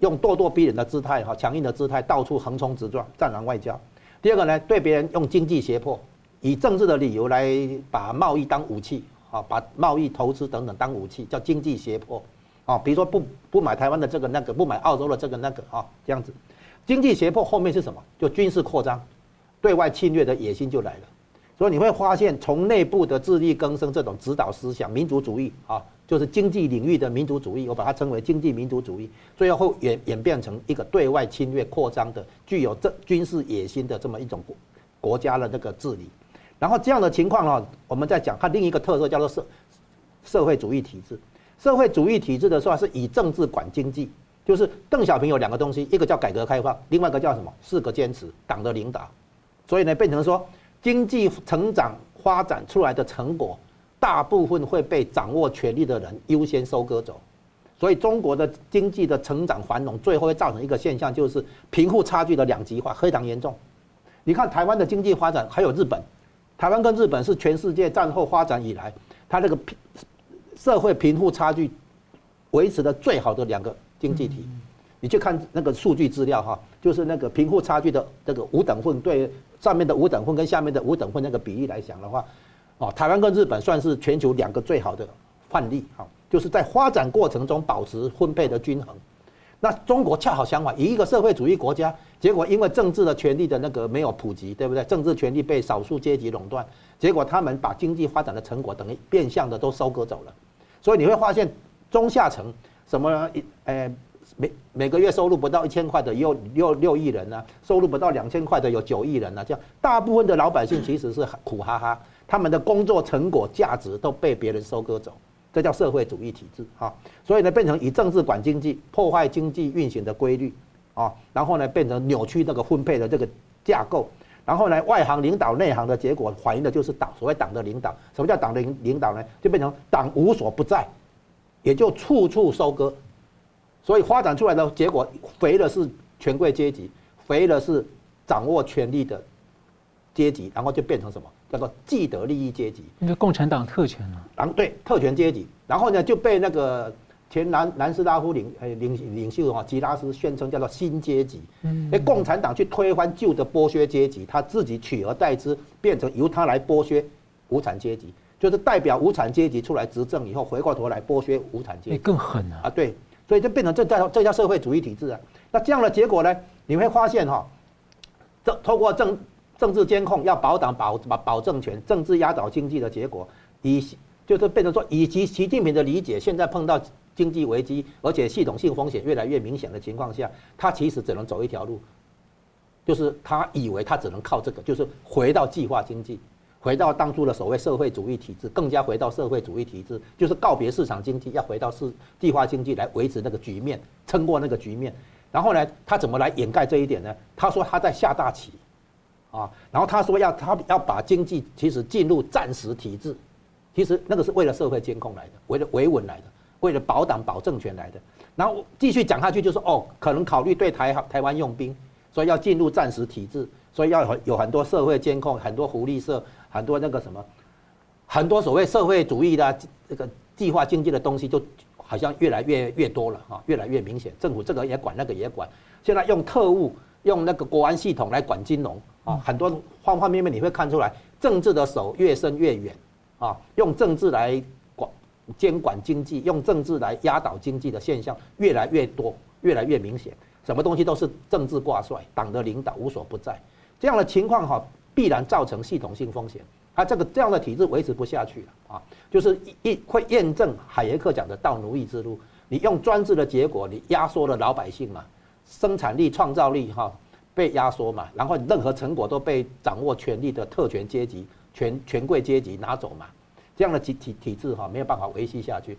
用咄咄逼人的姿态哈，强硬的姿态到处横冲直撞，战狼外交。第二个呢，对别人用经济胁迫，以政治的理由来把贸易当武器，啊，把贸易投资等等当武器，叫经济胁迫，啊，比如说不不买台湾的这个那个，不买澳洲的这个那个啊，这样子，经济胁迫后面是什么？就军事扩张，对外侵略的野心就来了。所以你会发现，从内部的自力更生这种指导思想，民族主义啊。就是经济领域的民族主义，我把它称为经济民族主义，最后会演演变成一个对外侵略扩张的、具有这军事野心的这么一种国国家的那个治理。然后这样的情况呢，我们再讲它另一个特色叫做社社会主义体制。社会主义体制的话是以政治管经济，就是邓小平有两个东西，一个叫改革开放，另外一个叫什么？四个坚持，党的领导。所以呢，变成说经济成长发展出来的成果。大部分会被掌握权力的人优先收割走，所以中国的经济的成长繁荣，最后会造成一个现象，就是贫富差距的两极化非常严重。你看台湾的经济发展，还有日本，台湾跟日本是全世界战后发展以来，它这个贫社会贫富差距维持的最好的两个经济体。你去看那个数据资料哈，就是那个贫富差距的这个五等份对上面的五等份跟下面的五等份那个比例来讲的话，哦，台湾跟日本算是全球两个最好的范例哈，就是在发展过程中保持分配的均衡。那中国恰好相反，以一个社会主义国家，结果因为政治的权力的那个没有普及，对不对？政治权力被少数阶级垄断，结果他们把经济发展的成果等于变相的都收割走了。所以你会发现中下层什么呃。每每个月收入不到一千块的有六六亿人呢、收入不到两千块的有九亿人呢、啊，这样大部分的老百姓其实是苦哈哈，他们的工作成果价值都被别人收割走，这叫社会主义体制啊。所以呢，变成以政治管经济，破坏经济运行的规律啊，然后呢，变成扭曲那个分配的这个架构，然后呢，外行领导内行的结果，反映的就是党所谓党的领导。什么叫党的领领导呢？就变成党无所不在，也就处处收割。所以发展出来的结果，肥的是权贵阶级，肥的是掌握权力的阶级，然后就变成什么？叫做既得利益阶级。那个共产党特权啊？然后对特权阶级，然后呢就被那个前南南斯拉夫领领领袖哈吉拉斯宣称叫做新阶级。嗯。哎，共产党去推翻旧的剥削阶级，他自己取而代之，变成由他来剥削无产阶级，就是代表无产阶级出来执政以后，回过头来剥削无产阶级。更狠啊！啊，对。所以就变成这叫这叫社会主义体制啊。那这样的结果呢？你会发现哈，这透过政政治监控要保党保保保证权，政治压倒经济的结果，以就是变成说，以及习近平的理解，现在碰到经济危机，而且系统性风险越来越明显的情况下，他其实只能走一条路，就是他以为他只能靠这个，就是回到计划经济。回到当初的所谓社会主义体制，更加回到社会主义体制，就是告别市场经济，要回到市计划经济来维持那个局面，撑过那个局面。然后呢，他怎么来掩盖这一点呢？他说他在下大棋，啊，然后他说要他要把经济其实进入战时体制，其实那个是为了社会监控来的，为了维稳来的，为了保党保政权来的。然后继续讲下去，就是哦，可能考虑对台台湾用兵，所以要进入战时体制，所以要有有很多社会监控，很多福利社。很多那个什么，很多所谓社会主义的这个计划经济的东西，就好像越来越越多了哈，越来越明显。政府这个也管，那个也管。现在用特务、用那个国安系统来管金融啊，很多方方面面你会看出来，政治的手越伸越远啊，用政治来管监管经济，用政治来压倒经济的现象越来越多，越来越明显。什么东西都是政治挂帅，党的领导无所不在，这样的情况哈。必然造成系统性风险，它这个这样的体制维持不下去了啊！就是一会验证海耶克讲的“道奴役之路”，你用专制的结果，你压缩了老百姓嘛，生产力、创造力哈被压缩嘛，然后任何成果都被掌握权力的特权阶级、权权贵阶级拿走嘛，这样的体体体制哈没有办法维系下去，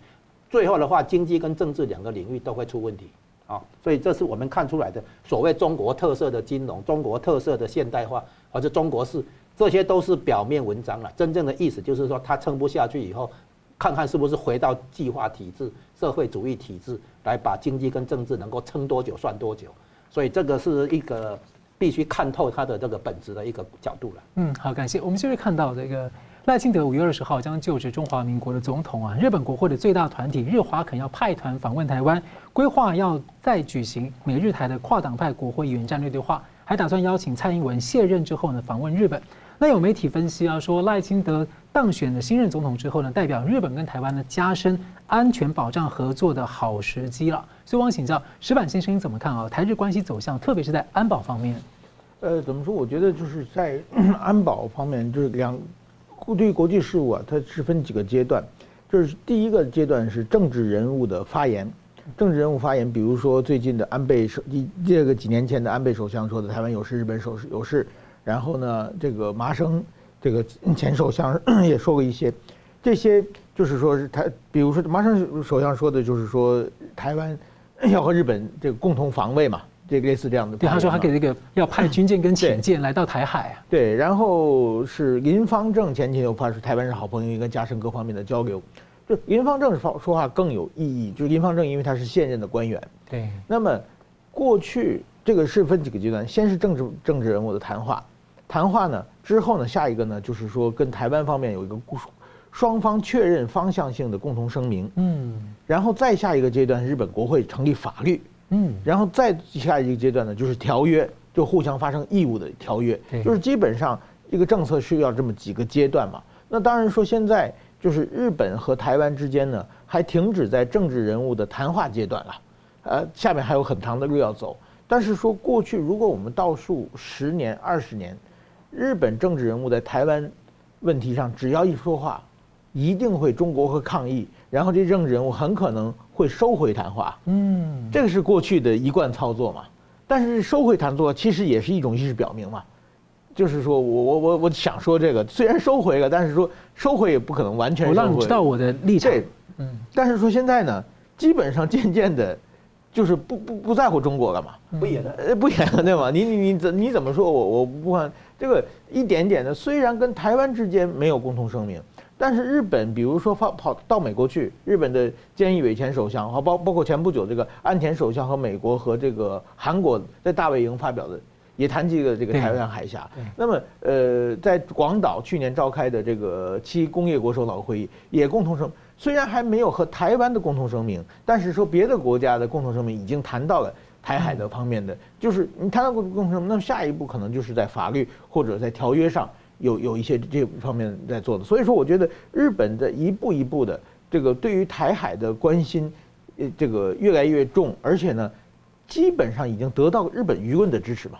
最后的话，经济跟政治两个领域都会出问题啊！所以这是我们看出来的所谓中国特色的金融、中国特色的现代化。或者中国式，这些都是表面文章了。真正的意思就是说，他撑不下去以后，看看是不是回到计划体制、社会主义体制，来把经济跟政治能够撑多久算多久。所以这个是一个必须看透它的这个本质的一个角度了。嗯，好，感谢。我们继续看到这个赖清德五月二十号将就职中华民国的总统啊。日本国会的最大团体日华肯要派团访问台湾，规划要再举行美日台的跨党派国会议员战略对话。还打算邀请蔡英文卸任之后呢，访问日本。那有媒体分析啊，说赖清德当选的新任总统之后呢，代表日本跟台湾呢加深安全保障合作的好时机了。所以我想请教石板先生，你怎么看啊？台日关系走向，特别是在安保方面。呃，怎么说？我觉得就是在 安保方面，就是两对于国际事务啊，它是分几个阶段。就是第一个阶段是政治人物的发言。政治人物发言，比如说最近的安倍首，这个几年前的安倍首相说的“台湾有事，日本首有事”，然后呢，这个麻生这个前首相 也说过一些，这些就是说是台，比如说麻生首相说的就是说台湾要和日本这个共同防卫嘛，这个类似这样的。对，他说他给这个要派军舰跟潜舰来到台海啊。对，然后是林方正前前又发出台湾是好朋友，应该加深各方面的交流。就林方正说说话更有意义，就是林方正因为他是现任的官员，对。那么过去这个是分几个阶段，先是政治政治人物的谈话，谈话呢之后呢，下一个呢就是说跟台湾方面有一个双方确认方向性的共同声明，嗯，然后再下一个阶段，日本国会成立法律，嗯，然后再下一个阶段呢，就是条约，就互相发生义务的条约，就是基本上一个政策需要这么几个阶段嘛。那当然说现在就是日本和台湾之间呢，还停止在政治人物的谈话阶段了，呃，下面还有很长的路要走。但是说过去，如果我们倒数十年、二十年，日本政治人物在台湾问题上只要一说话，一定会中国会抗议，然后这政治人物很可能会收回谈话。嗯，这个是过去的一贯操作嘛。但是收回谈话其实也是一种意思表明嘛，就是说我我我我想说这个，虽然收回了，但是说收回也不可能完全收回。我让你知道我的立场。嗯，但是说现在呢，基本上渐渐的，就是不不不在乎中国了嘛，不演了，呃，不演了，对吗？你你你怎你怎么说我我不管这个一点点的，虽然跟台湾之间没有共同声明，但是日本比如说跑跑到美国去，日本的菅义伟前首相，和包包括前不久这个安田首相和美国和这个韩国在大本营发表的，也谈及了这个台湾海峡。那么呃，在广岛去年召开的这个七工业国首脑会议也共同声。虽然还没有和台湾的共同声明，但是说别的国家的共同声明已经谈到了台海的方面的，就是你谈到过共同声明，那么下一步可能就是在法律或者在条约上有有一些这方面在做的。所以说，我觉得日本的一步一步的这个对于台海的关心，呃，这个越来越重，而且呢，基本上已经得到日本舆论的支持嘛。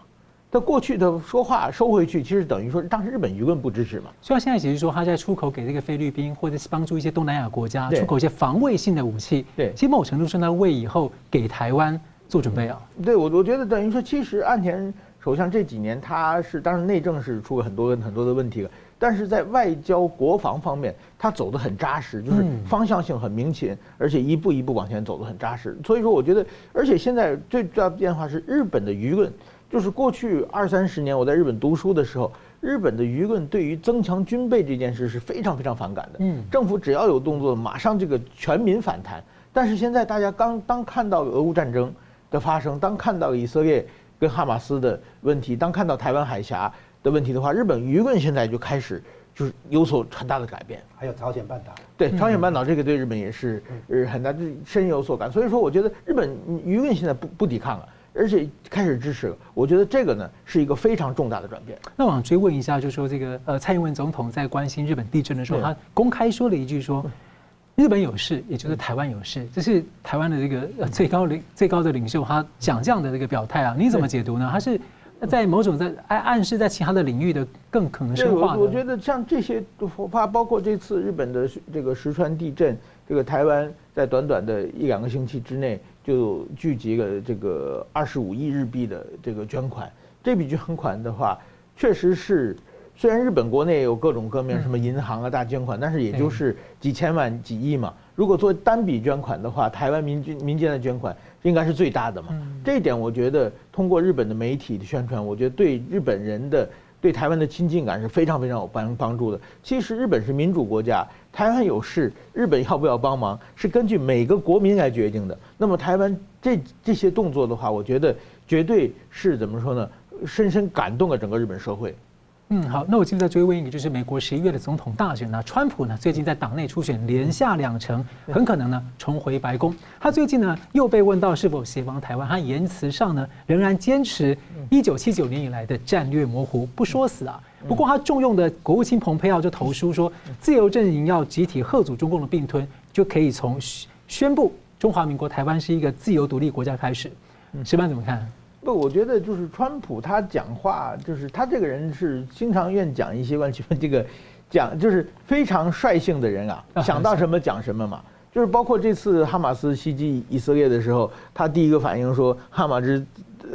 他过去的说话收回去，其实等于说当时日本舆论不支持嘛。所以现在只是说他在出口给这个菲律宾，或者是帮助一些东南亚国家出口一些防卫性的武器。对，其实某种程度上呢为以后给台湾做准备啊。对，我我觉得等于说，其实岸田首相这几年他是当然内政是出了很多很多的问题了，但是在外交国防方面他走得很扎实，就是方向性很明显，而且一步一步往前走得很扎实。所以说，我觉得，而且现在最重要的变化是日本的舆论。就是过去二三十年，我在日本读书的时候，日本的舆论对于增强军备这件事是非常非常反感的。嗯，政府只要有动作，马上这个全民反弹。但是现在大家刚当看到俄乌战争的发生，当看到以色列跟哈马斯的问题，当看到台湾海峡的问题的话，日本舆论现在就开始就是有所很大的改变。还有朝鲜半岛，对朝鲜半岛这个对日本也是呃很大，深有所感。所以说，我觉得日本舆论现在不不抵抗了。而且开始支持了，我觉得这个呢是一个非常重大的转变。那我想追问一下，就是说这个呃，蔡英文总统在关心日本地震的时候，他公开说了一句说，日本有事，也就是台湾有事，这是台湾的这个最高领最高的领袖他讲这样的这个表态啊，你怎么解读呢？他是在某种在暗暗示在其他的领域的更可能深化。我觉得像这些，怕包括这次日本的这个石川地震，这个台湾在短短的一两个星期之内。就聚集了这个二十五亿日币的这个捐款，这笔捐款的话，确实是，虽然日本国内有各种各面什么银行啊大捐款，但是也就是几千万几亿嘛。如果做单笔捐款的话，台湾民军民间的捐款应该是最大的嘛。这一点我觉得通过日本的媒体的宣传，我觉得对日本人的。对台湾的亲近感是非常非常有帮帮助的。其实日本是民主国家，台湾有事，日本要不要帮忙是根据每个国民来决定的。那么台湾这这些动作的话，我觉得绝对是怎么说呢？深深感动了整个日本社会。嗯，好，那我继续再追问一个，就是美国十一月的总统大选呢，川普呢最近在党内初选连下两城，很可能呢重回白宫。他最近呢又被问到是否协防台湾，他言辞上呢仍然坚持一九七九年以来的战略模糊，不说死啊。不过他重用的国务卿蓬佩奥就投书说，自由阵营要集体贺阻中共的并吞，就可以从宣布中华民国台湾是一个自由独立国家开始。石班怎么看？不，我觉得就是川普他讲话，就是他这个人是经常愿讲一些 关于这个讲，就是非常率性的人啊，想到什么讲什么嘛。就是包括这次哈马斯袭击以色列的时候，他第一个反应说哈马斯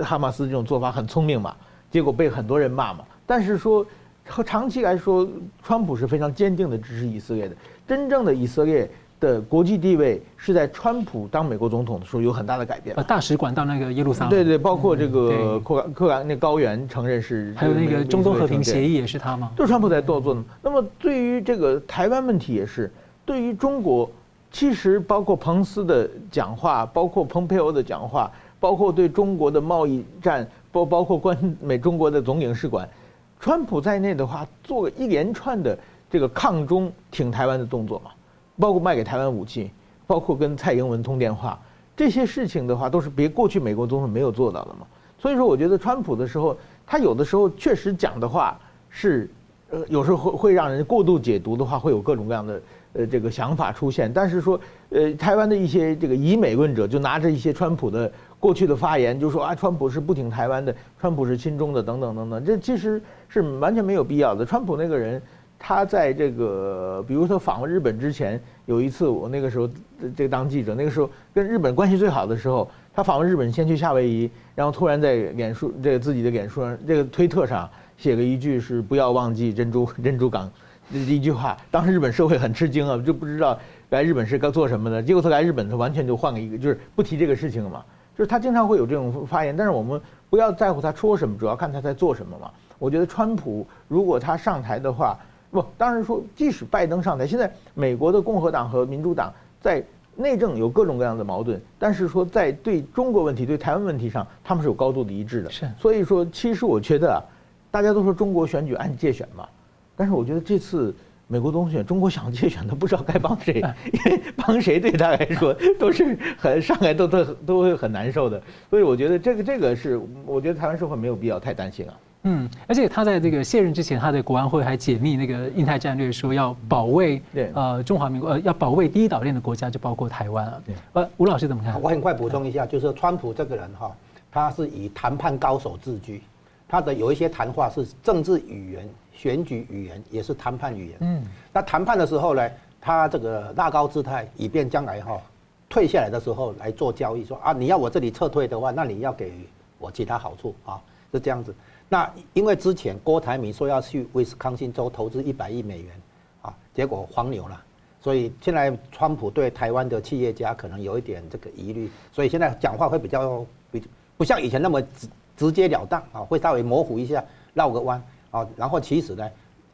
哈马斯这种做法很聪明嘛，结果被很多人骂嘛。但是说和长期来说，川普是非常坚定的支持以色列的，真正的以色列。的国际地位是在川普当美国总统的时候有很大的改变。呃，大使馆到那个耶路撒冷。对对，包括这个克克兰那高原承认是。还有那个中东和平协议也是他吗？就是川普在做做的。那么对于这个台湾问题也是，对于中国，其实包括彭斯的讲话，包括蓬佩奥的讲话，包括对中国的贸易战，包包括关美中国的总领事馆，川普在内的话，做了一连串的。这个抗中挺台湾的动作嘛，包括卖给台湾武器，包括跟蔡英文通电话，这些事情的话都是别过去美国总统没有做到的嘛。所以说，我觉得川普的时候，他有的时候确实讲的话是，呃，有时候会会让人过度解读的话，会有各种各样的呃这个想法出现。但是说，呃，台湾的一些这个以美论者就拿着一些川普的过去的发言，就说啊，川普是不挺台湾的，川普是亲中的等等等等，这其实是完全没有必要的。川普那个人，他在这个比如说访问日本之前，有一次我那个时候这个当记者，那个时候跟日本关系最好的时候。他访问日本，先去夏威夷，然后突然在脸书这个自己的脸书上，这个推特上写了一句是“不要忘记珍珠 珍珠港”这一句话。当时日本社会很吃惊啊，就不知道来日本是该做什么的。结果他来日本，他完全就换了一个，就是不提这个事情了嘛。就是他经常会有这种发言，但是我们不要在乎他说什么，主要看他在做什么嘛。我觉得川普如果他上台的话，不，当然说即使拜登上台，现在美国的共和党和民主党在。内政有各种各样的矛盾，但是说在对中国问题、对台湾问题上，他们是有高度的一致的。是，所以说，其实我觉得啊，大家都说中国选举按界选嘛，但是我觉得这次美国总统选，中国想界选都不知道该帮谁，因为帮谁对他来说都是很上来都都都会很难受的。所以我觉得这个这个是，我觉得台湾社会没有必要太担心啊。嗯，而且他在这个卸任之前，他的国安会还解密那个印太战略，说要保卫对呃中华民国呃要保卫第一岛链的国家就包括台湾了。对，呃，吴老师怎么看？我很快补充一下，就是川普这个人哈，他是以谈判高手自居，他的有一些谈话是政治语言、选举语言，也是谈判语言。嗯，那谈判的时候呢，他这个拉高姿态，以便将来哈退下来的时候来做交易，说啊，你要我这里撤退的话，那你要给我其他好处啊，是这样子。那因为之前郭台铭说要去威斯康星州投资一百亿美元，啊，结果黄牛了，所以现在川普对台湾的企业家可能有一点这个疑虑，所以现在讲话会比较比不像以前那么直直截了当啊，会稍微模糊一下，绕个弯啊，然后其实呢，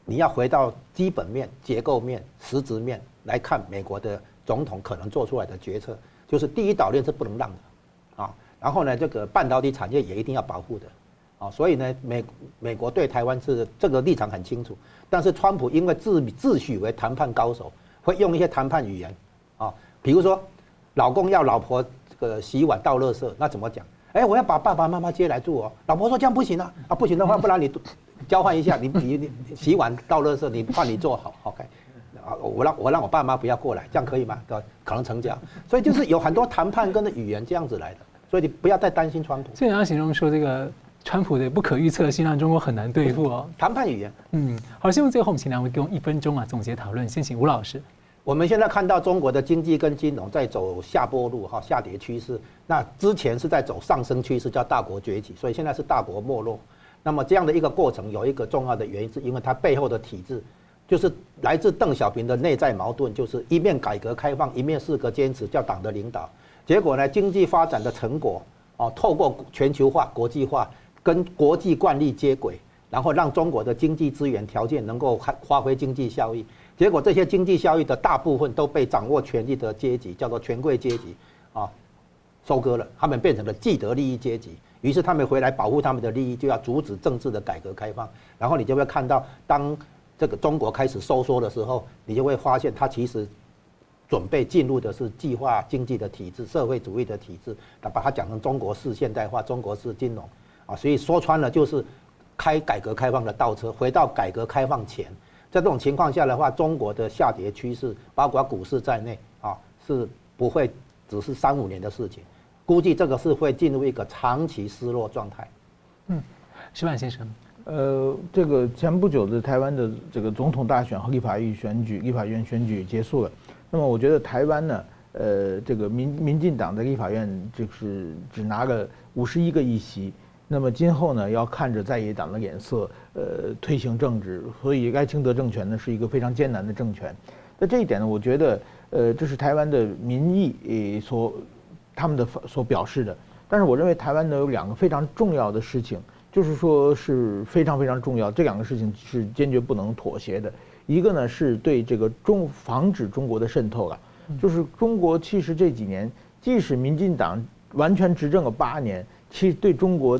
你要回到基本面、结构面、实质面来看，美国的总统可能做出来的决策，就是第一岛链是不能让的，啊，然后呢，这个半导体产业也一定要保护的。啊，所以呢，美美国对台湾是这个立场很清楚，但是川普因为自自诩为谈判高手，会用一些谈判语言，啊，比如说，老公要老婆这个洗碗倒垃圾，那怎么讲？哎，我要把爸爸妈妈接来住哦。老婆说这样不行啊，啊不行的话，不然你交换一下，你你你洗碗倒垃圾，你换你做好，OK，啊，我让我让我爸妈不要过来，这样可以吗？对吧，可能成交。所以就是有很多谈判跟的语言这样子来的，所以你不要太担心川普。所以你要形容说这个。川普的不可预测性让中国很难对付哦。谈判语言，嗯，好，新闻最后我们请两位给我一分钟啊总结讨论。先请吴老师。我们现在看到中国的经济跟金融在走下坡路哈，下跌趋势。那之前是在走上升趋势，叫大国崛起，所以现在是大国没落。那么这样的一个过程有一个重要的原因，是因为它背后的体制，就是来自邓小平的内在矛盾，就是一面改革开放，一面四个坚持，叫党的领导。结果呢，经济发展的成果哦，透过全球化、国际化。跟国际惯例接轨，然后让中国的经济资源条件能够发挥经济效益。结果这些经济效益的大部分都被掌握权力的阶级，叫做权贵阶级，啊，收割了。他们变成了既得利益阶级。于是他们回来保护他们的利益，就要阻止政治的改革开放。然后你就会看到，当这个中国开始收缩的时候，你就会发现它其实准备进入的是计划经济的体制，社会主义的体制。把它讲成中国式现代化，中国式金融。啊，所以说穿了就是开改革开放的倒车，回到改革开放前。在这种情况下的话，中国的下跌趋势，包括股市在内啊，是不会只是三五年的事情。估计这个是会进入一个长期失落状态。嗯，石板先生，呃，这个前不久的台湾的这个总统大选和立法院选举，立法院选举结束了。那么我觉得台湾呢，呃，这个民民进党的立法院就是只拿了五十一个议席。那么今后呢，要看着在野党的脸色，呃，推行政治，所以赖清德政权呢是一个非常艰难的政权。那这一点呢，我觉得，呃，这是台湾的民意所他们的所表示的。但是我认为台湾呢有两个非常重要的事情，就是说是非常非常重要，这两个事情是坚决不能妥协的。一个呢是对这个中防止中国的渗透了，就是中国其实这几年，即使民进党完全执政了八年，其实对中国。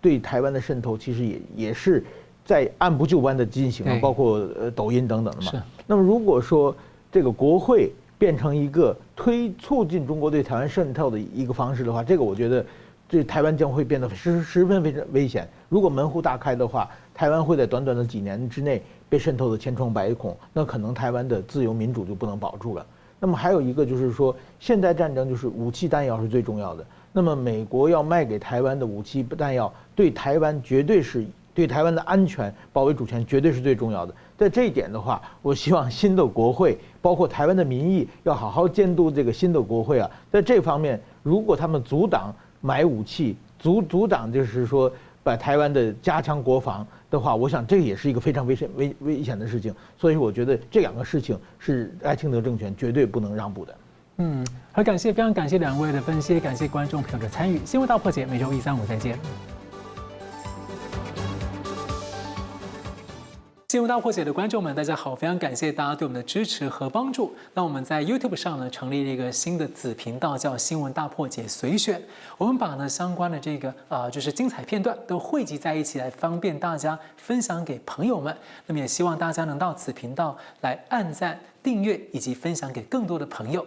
对台湾的渗透其实也也是在按部就班的进行，包括呃抖音等等的嘛。是。那么如果说这个国会变成一个推促进中国对台湾渗透的一个方式的话，这个我觉得这台湾将会变得十十分非常危险。如果门户大开的话，台湾会在短短的几年之内被渗透的千疮百孔，那可能台湾的自由民主就不能保住了。那么还有一个就是说，现代战争就是武器弹药是最重要的。那么美国要卖给台湾的武器弹药，对台湾绝对是对台湾的安全、保卫主权绝对是最重要的。在这一点的话，我希望新的国会，包括台湾的民意，要好好监督这个新的国会啊。在这方面，如果他们阻挡买武器，阻阻挡就是说把台湾的加强国防的话，我想这也是一个非常危险、危危险的事情。所以我觉得这两个事情是赖清德政权绝对不能让步的。嗯，很感谢，非常感谢两位的分析，感谢观众朋友的参与。新闻大破解，每周一、三、五再见。新闻大破解的观众们，大家好，非常感谢大家对我们的支持和帮助。那我们在 YouTube 上呢，成立了一个新的子频道，叫“新闻大破解随选”。我们把呢相关的这个啊、呃，就是精彩片段都汇集在一起，来方便大家分享给朋友们。那么也希望大家能到此频道来按赞。订阅以及分享给更多的朋友。